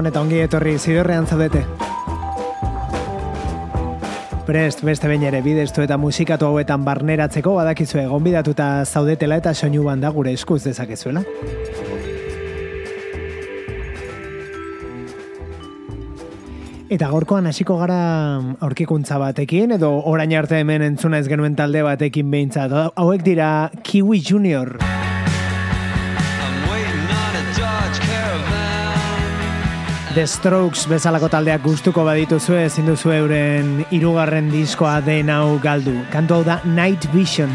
Gabon eta ongi etorri zidorrean zaudete. Prest, beste bain ere bideztu eta musikatu hauetan barneratzeko badakizue gonbidatuta zaudetela eta soinu banda gure eskuz dezakezuela. Eta gorkoan hasiko gara aurkikuntza batekin, edo orain arte hemen entzuna ez genuen talde batekin behintzat. Hauek dira Kiwi Junior. The Strokes bezalako taldeak gustuko badituzu ezin duzu euren hirugarren diskoa den hau galdu. Kantu hau da Night Vision.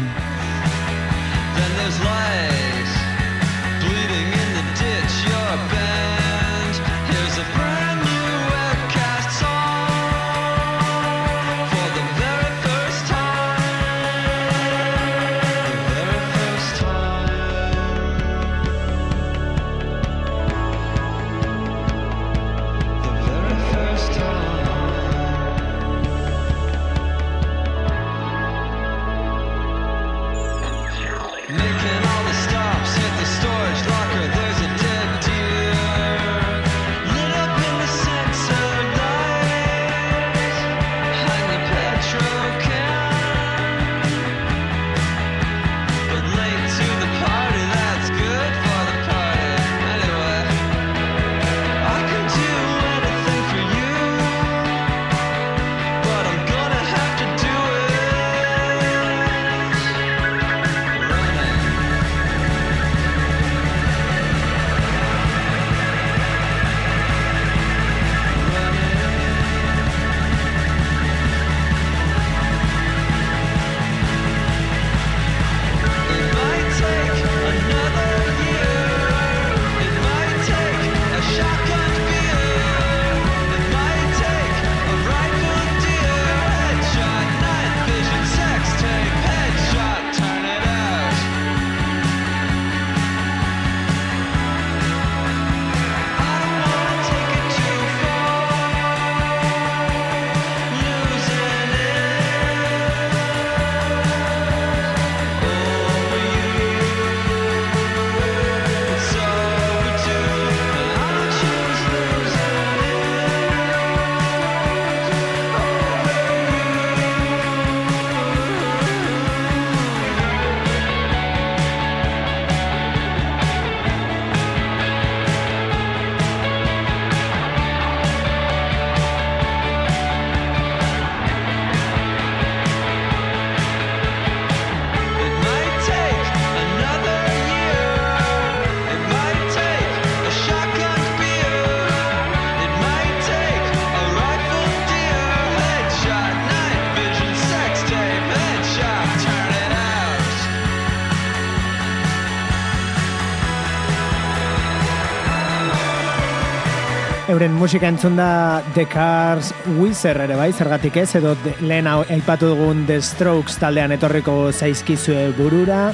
Musika entzun da The Cars Wizard ere bai, zergatik ez, edo lehen aipatu dugun The Strokes taldean etorriko zaizkizue burura.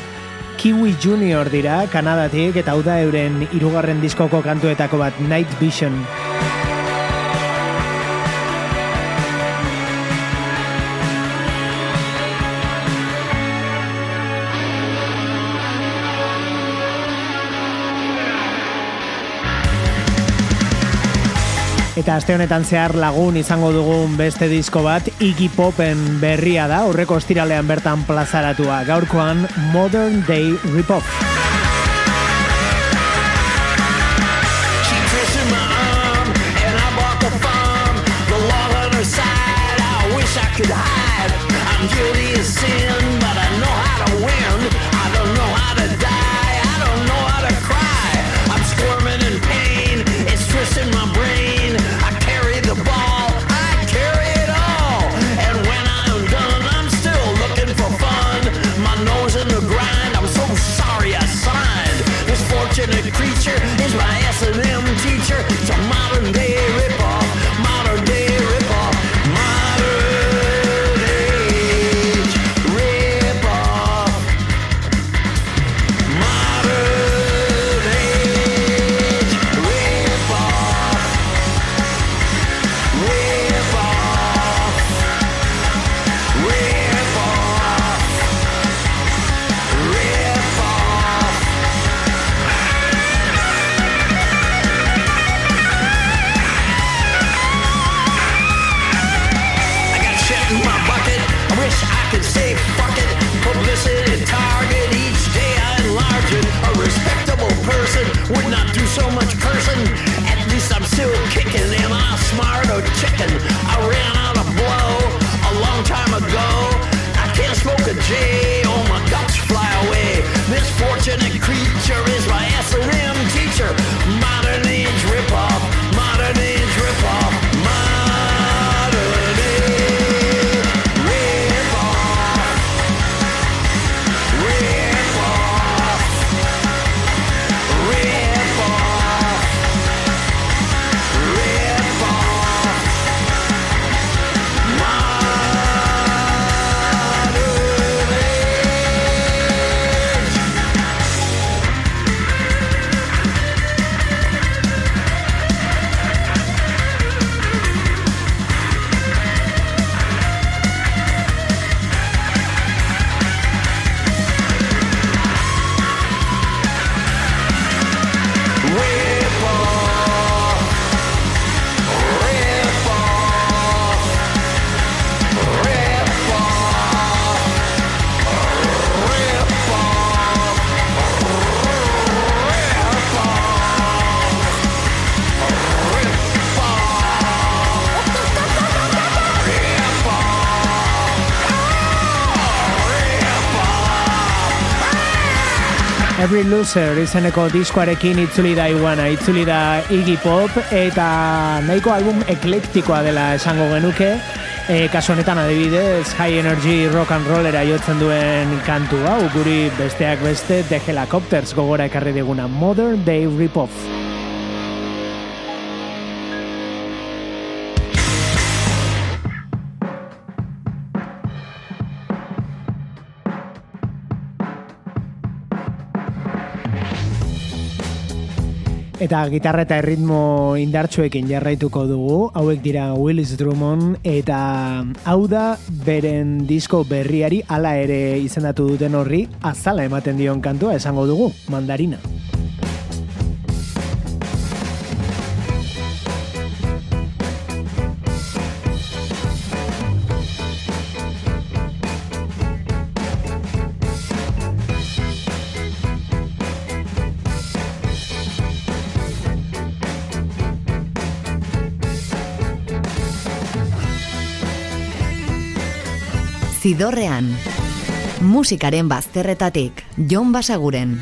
Kiwi Junior dira, Kanadatik, eta hau da euren irugarren diskoko kantuetako bat, Night Vision. Eta aste honetan zehar lagun izango dugun beste disko bat Iggy Popen berria da, aurreko estiralean bertan plazaratua. Gaurkoan Modern Day Ripoff. Every Loser izeneko diskoarekin itzuli da iguana, itzuli da Iggy Pop eta nahiko album eklektikoa dela esango genuke. E, kasu honetan adibidez, High Energy Rock and Rollera jotzen duen kantu hau, guri besteak beste The Helicopters gogora ekarri diguna Modern Day Rip-Off. Eta gitarra eta erritmo indartsuekin jarraituko dugu, hauek dira Willis Drummond, eta hau da beren disko berriari ala ere izendatu duten horri azala ematen dion kantua esango dugu, Mandarina. Zidorrean. Musikaren bazterretatik, Jon Basaguren.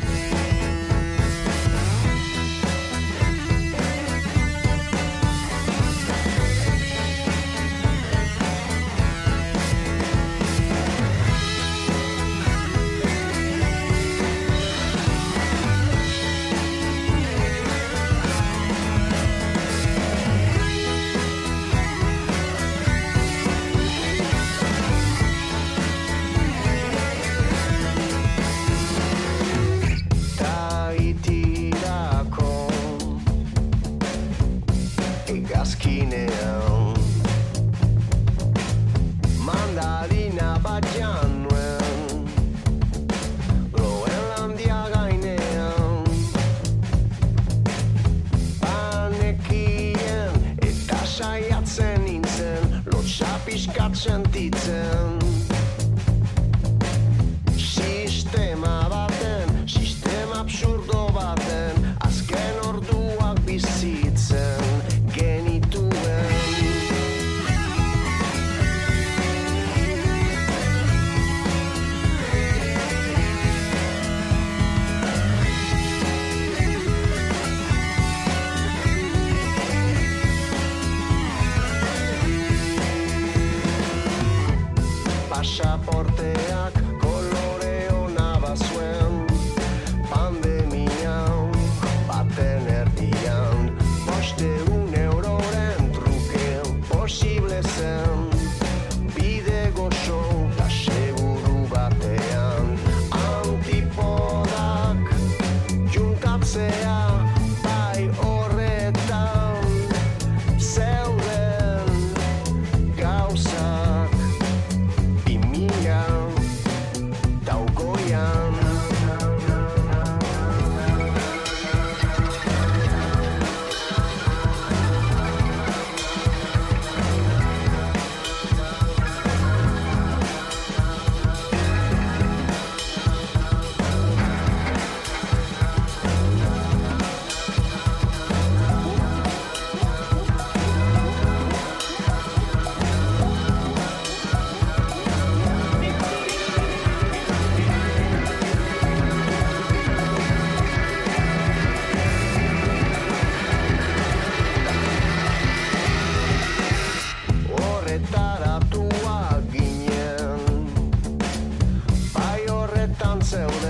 until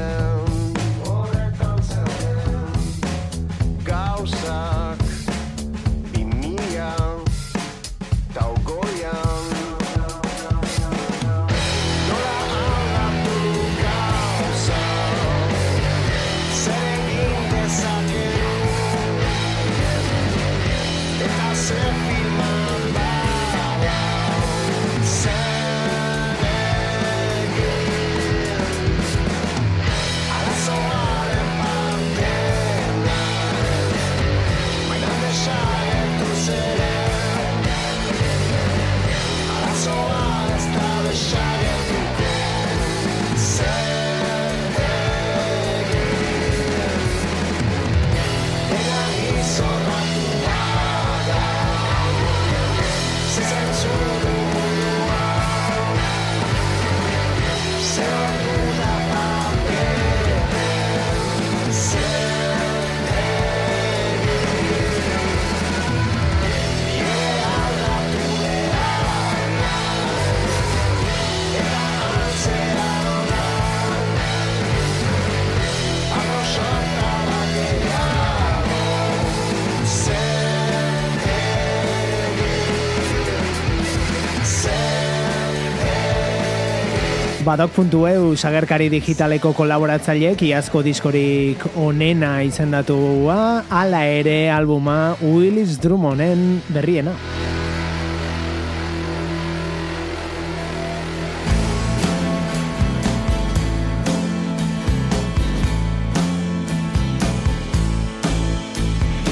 Badok.eu sagerkari digitaleko kolaboratzaileek iazko diskorik onena izendatua, ala ere albuma Willis Drummonden berriena.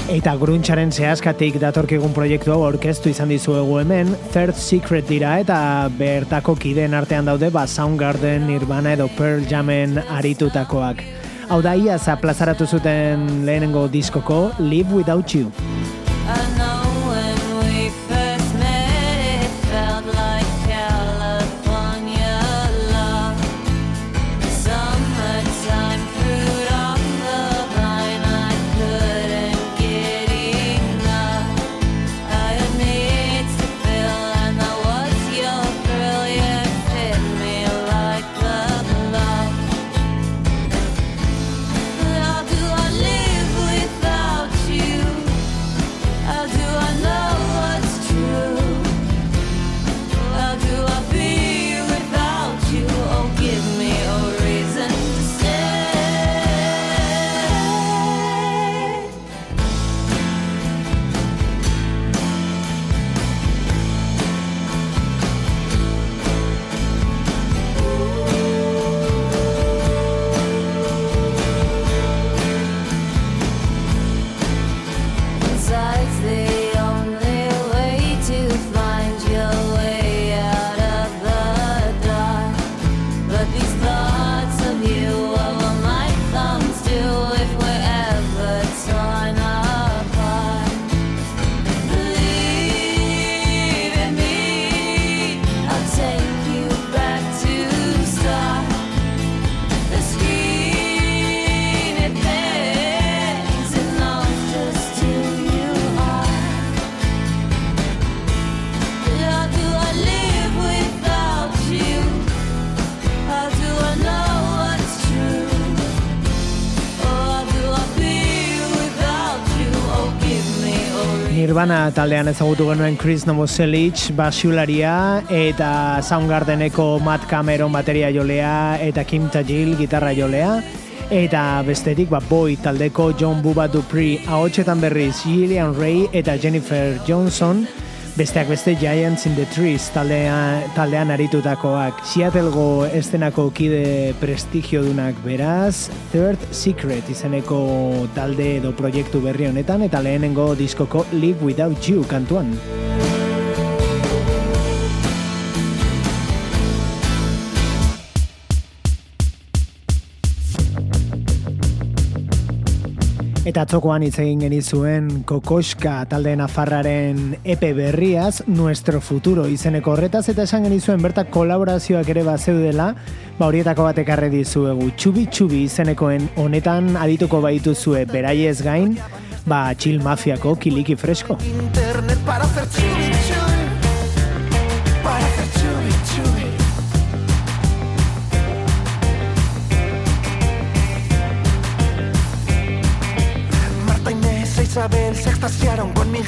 Eta gruntxaren zehazkatik datorkigun proiektu hau orkestu izan dizuegu hemen, Third Secret dira eta bertako kideen artean daude ba Soundgarden, Nirvana edo Pearl Jamen aritutakoak. Hau da ia plazaratu zuten lehenengo diskoko Live Without You. Nirvana taldean ezagutu genuen Chris Novoselic basiularia eta Soundgardeneko Matt Cameron bateria jolea eta Kim Tajil gitarra jolea eta bestetik ba, Boy taldeko John Buba Dupree ahotsetan berriz Gillian Ray eta Jennifer Johnson Besteak beste Giants in the Trees taldean, taldean aritutakoak. Seattlego estenako kide prestigio dunak beraz, Third Secret izeneko talde edo proiektu berri honetan eta lehenengo diskoko Live Without You kantuan. Eta atzokoan hitz egin genizuen Kokoska talde nafarraren epe berriaz, Nuestro Futuro izeneko horretaz, eta esan genizuen bertak kolaborazioak ere bat zeudela, ba horietako batek arre dizuegu. Txubi txubi izenekoen honetan adituko baitu zue beraiez gain, ba txil mafiako kiliki fresko. Internet para hacer pasearon con mi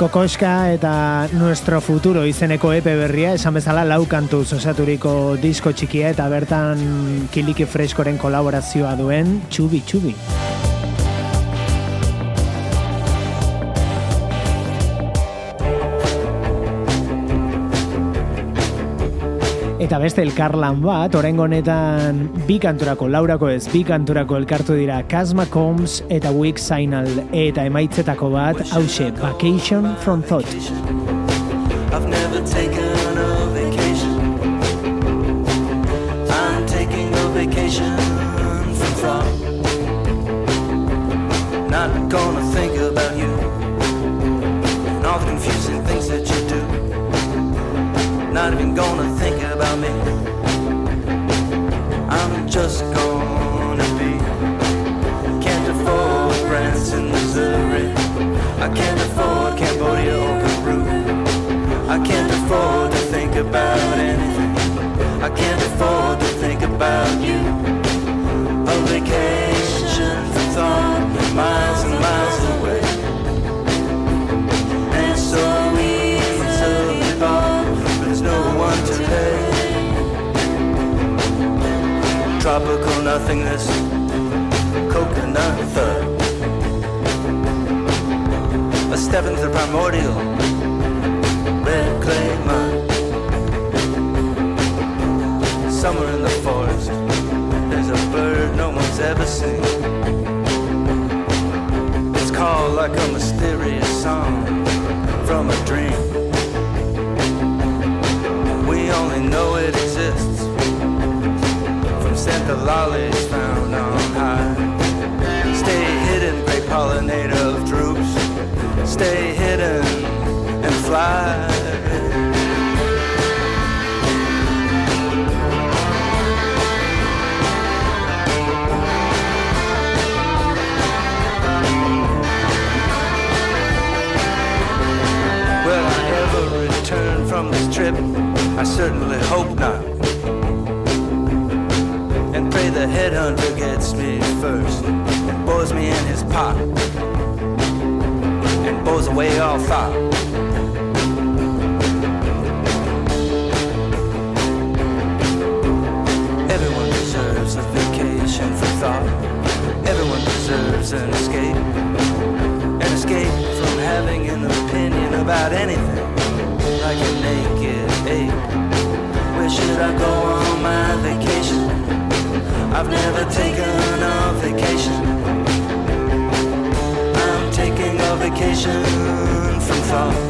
Kokoska eta Nuestro Futuro izeneko epe berria, esan bezala lau kantu osaturiko disko txikia eta bertan Kiliki Freskoren kolaborazioa duen Txubi Txubi. Eta beste elkarlan bat, orengo honetan bi kanturako, laurako ez, bi kanturako elkartu dira Kazma Combs eta Wick Signal eta emaitzetako bat, hause, Vacation from Thought. I've never taken a vacation. I'm taking a vacation from thought. Not gonna think about you. And all the confusing things that you do. Not even gonna think about me. I'm just gonna be. Can't afford Branson, Missouri. I can't afford Cambodia or Peru. I can't afford to think about anything. I can't afford to think about you. A vacation thought, miles and miles away. Tropical nothingness, coconut thud. A step into the primordial, red clay mud. Somewhere in the forest, there's a bird no one's ever seen. It's called like a mysterious song from a dream. The lollies found on high. Stay hidden, great pollinator of droops. Stay hidden and fly. Will I ever return from this trip? I certainly hope not the headhunter gets me first and bores me in his pot and bores away all thought. Everyone deserves a vacation for thought. Everyone deserves an escape. An escape from having an opinion about anything like a naked ape. Where should I go on my vacation? I've never taken a vacation. I'm taking a vacation from thought.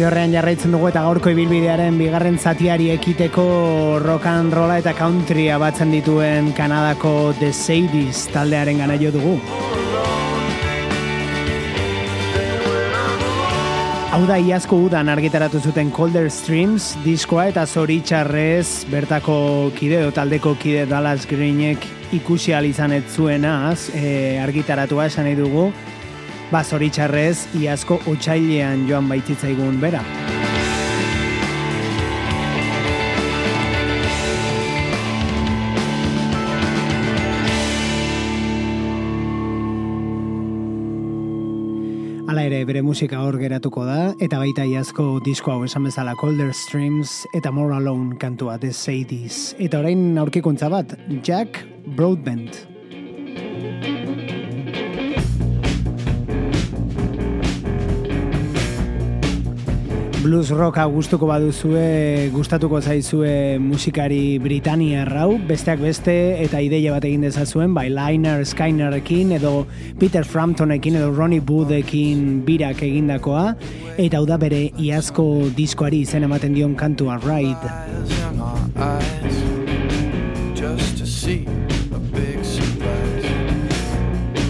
Zidorrean jarraitzen dugu eta gaurko ibilbidearen bigarren zatiari ekiteko rock and rolla eta country batzen dituen Kanadako The Sadies taldearen gana jo dugu. Hau da iazko udan argitaratu zuten Colder Streams diskoa eta zoritxarrez bertako kide o taldeko kide Dallas Greenek ikusi izan ez zuenaz e, argitaratua esan nahi dugu ba zoritxarrez iazko utxailean joan baititzaigun bera. Hala ere, bere musika hor geratuko da, eta baita iazko disko hau esan bezala Colder Streams eta More Alone kantua The Sadies. Eta orain aurkikuntza bat, Jack Broadbent. Blues rocka gustuko baduzue, gustatuko zaizue musikari Britania rau, besteak beste eta ideia bat egin dezazuen, bai Liner Skynerekin edo Peter Framptonekin edo Ronnie Boothekin birak egindakoa, eta hau da bere iazko diskoari izen ematen dion kantua Ride. Just to see a big surprise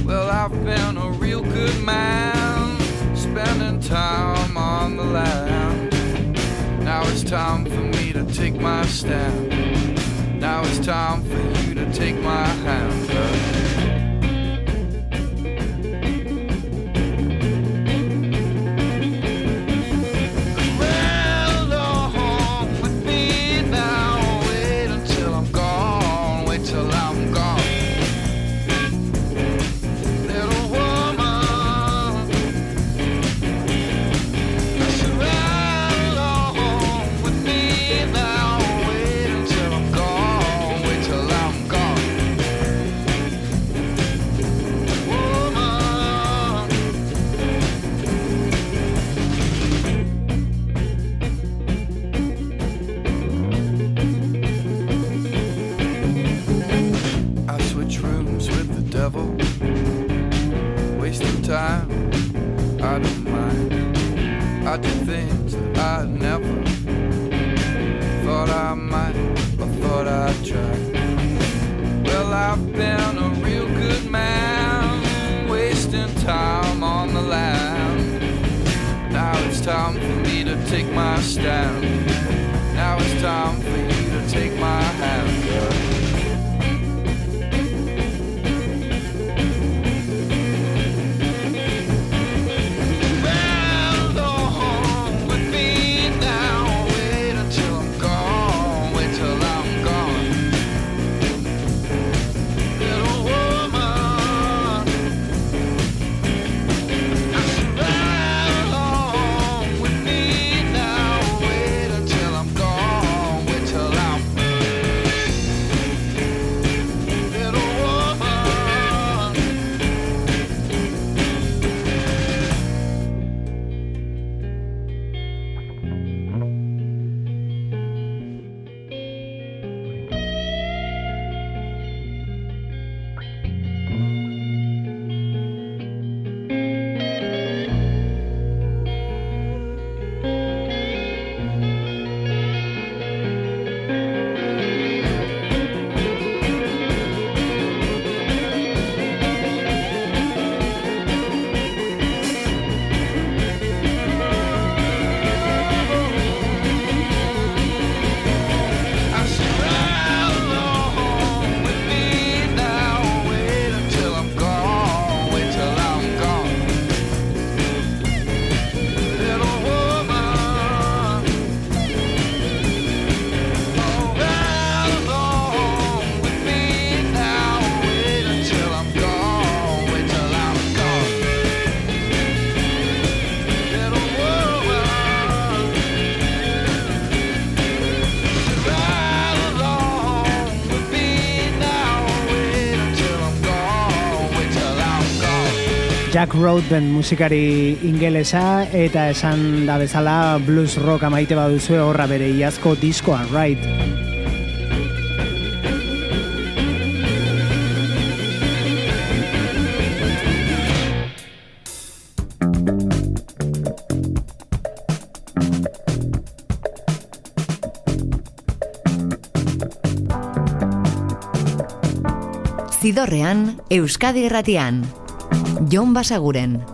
Well, I've been a real good man Spending time on the line Now it's time for me to take my stand. Now it's time for you to take my hand. Jack Roadbent musikari ingelesa eta esan da bezala blues rock amaite baduzue horra bere iazko diskoa, right? Zidorrean, Euskadi Erratian. Jon Basaguren.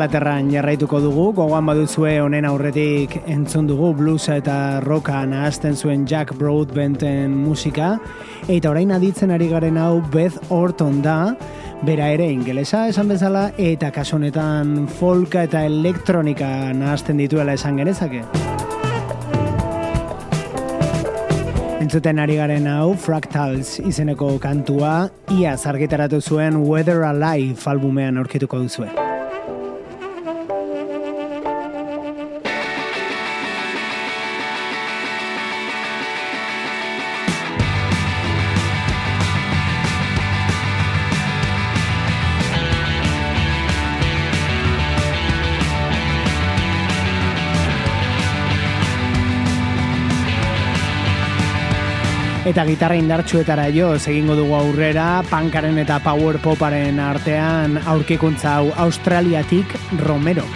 Ingalaterran jarraituko dugu, gogoan baduzue honen aurretik entzun dugu bluesa eta rocka nahazten zuen Jack Broadbenten musika, eta orain aditzen ari garen hau Beth Orton da, bera ere ingelesa esan bezala, eta kasonetan folka eta elektronika nahazten dituela esan genezake. Entzuten ari garen hau Fractals izeneko kantua, ia zargitaratu zuen Weather Alive albumean aurkituko duzue. Eta gitarra indartsuetara jo, egingo dugu aurrera, pankaren eta power poparen artean aurkikuntza hau Australiatik Romero.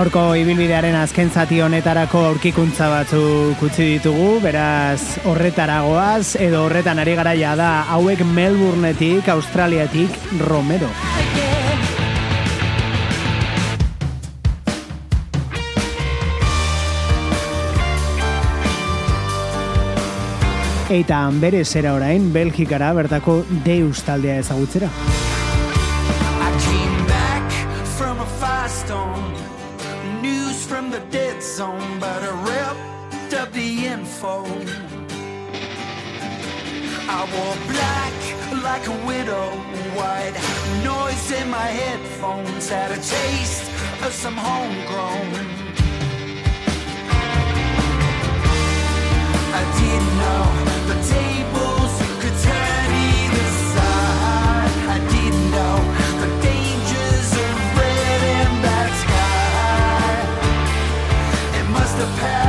Gaurko ibilbidearen azken zati honetarako aurkikuntza batzu kutsi ditugu, beraz horretaragoaz edo horretan ari garaia da hauek Melbourneetik, Australiatik, Romero. Eta bere zera orain, Belgikara bertako deus taldea ezagutzera. I ripped up the info. I wore black like a widow, white noise in my headphones had a taste of some homegrown. I didn't know the tables the past.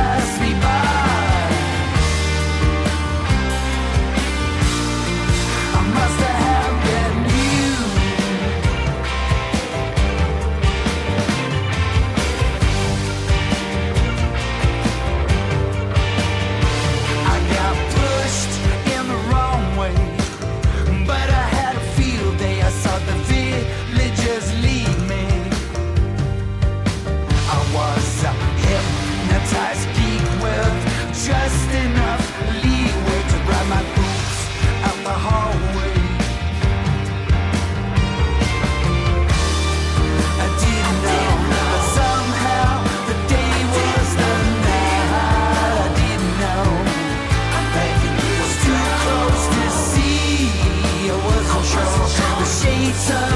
Satan.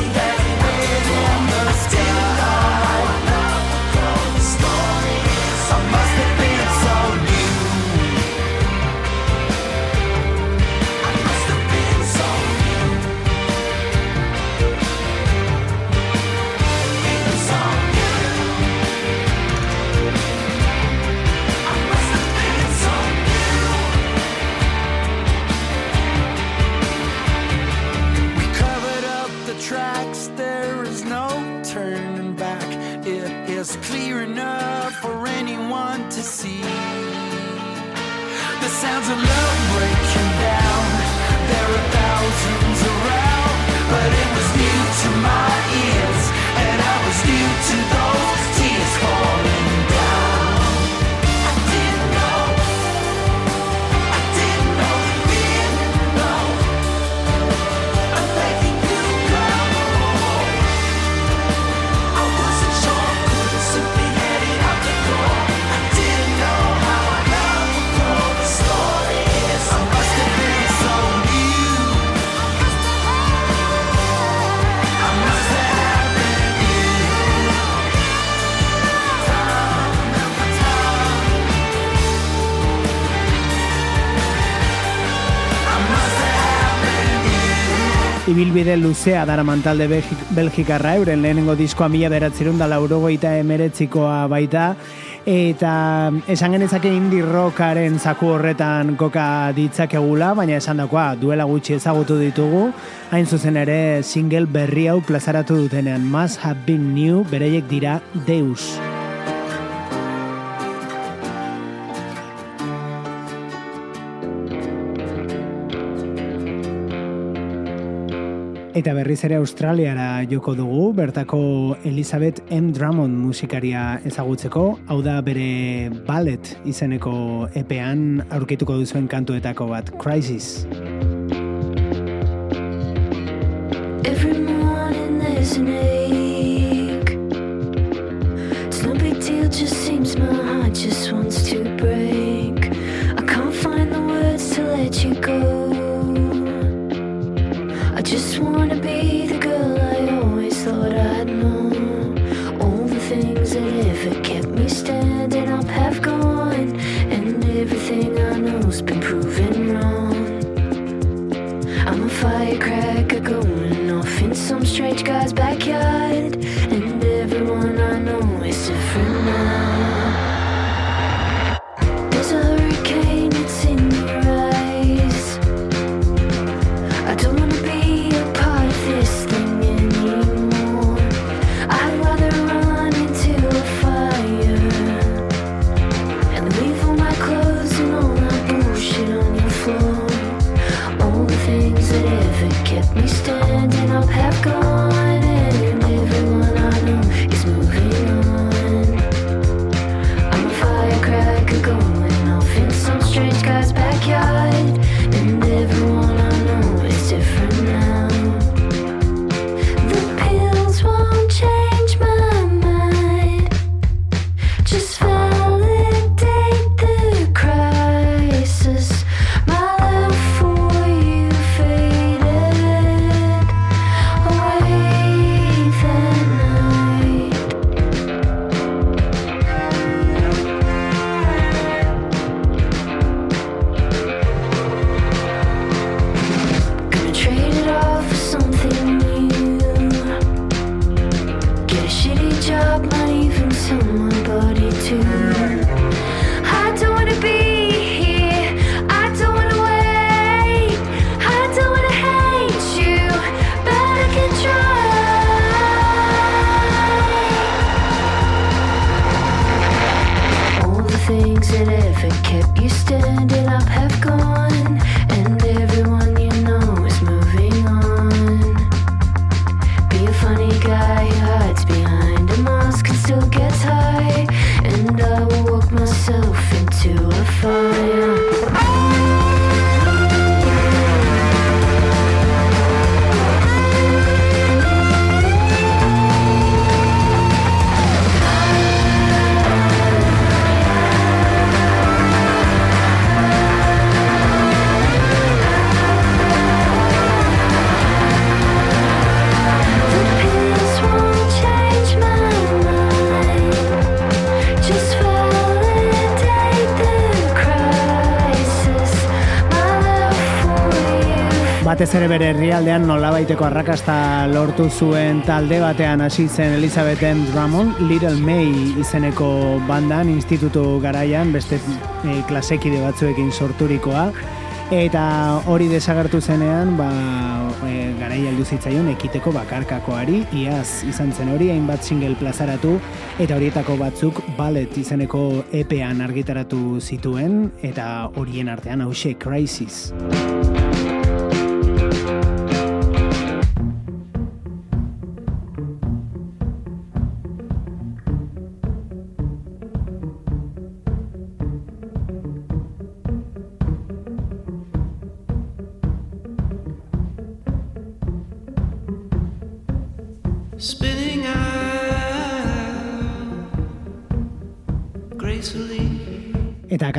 ibilbide luzea daraman talde Belgikarra euren lehenengo diskoa mila beratzerun da laurogeita emeretzikoa baita. Eta mm, esan genezake indie rockaren zaku horretan koka ditzakegula, baina esan dakoa duela gutxi ezagutu ditugu. Hain zuzen ere single berri hau plazaratu dutenean Must Have Been New bereiek dira Deus. Eta berriz ere Australiara joko dugu, bertako Elizabeth M Drummond musikaria ezagutzeko. Hau da bere ballet izeneko epean aurkituko duzuen kantuetako bat Crisis. Every morning there's a need. Some detail just seems my heart just wants to break. I can't find the words to let you go. just wanna be the girl I always thought I'd know. All the things that ever kept me standing up have gone, and everything I know's been proven wrong. I'm a firecracker going off in some strange guy's backyard. batez ere bere herrialdean nolabaiteko arrakasta lortu zuen talde batean hasi zen Elizabethen Ramon Little May izeneko bandan institutu garaian beste e, klasekide batzuekin sorturikoa. Eta hori desagertu zenean ba, e, garai aldu zitzaion ekiteko bakarkakoari. Iaz izan zen hori hainbat single plazaratu eta horietako batzuk ballet izeneko epean argitaratu zituen eta horien artean hause crisis.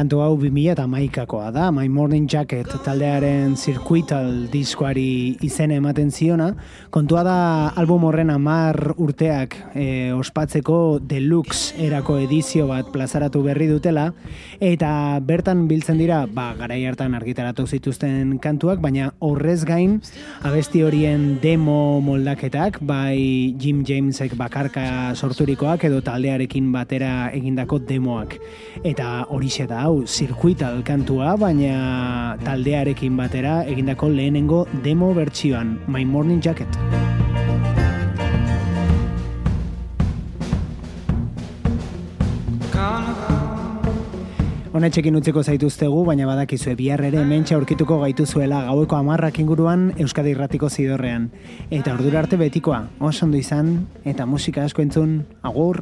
Kantu hau 2000 eta maikakoa da, My Morning Jacket taldearen Circuital diskoari izena ematen ziona. Kontua da album horren amar urteak e, ospatzeko deluxe erako edizio bat plazaratu berri dutela, eta bertan biltzen dira, ba, garai hartan argitaratu zituzten kantuak, baina horrez gain, abesti horien demo moldaketak, bai Jim Jamesek bakarka sorturikoak edo taldearekin batera egindako demoak. Eta hori da hau, zirkuital kantua, baina taldearekin batera egindako lehenengo demo bertsioan, My Morning Jacket. Honetxekin utziko zaituztegu, baina badakizue bihar ere hementxe aurkituko gaituzuela gaueko amarrak inguruan Euskadi Irratiko zidorrean. Eta ordura arte betikoa, oso ondo izan, eta musika asko entzun, agur!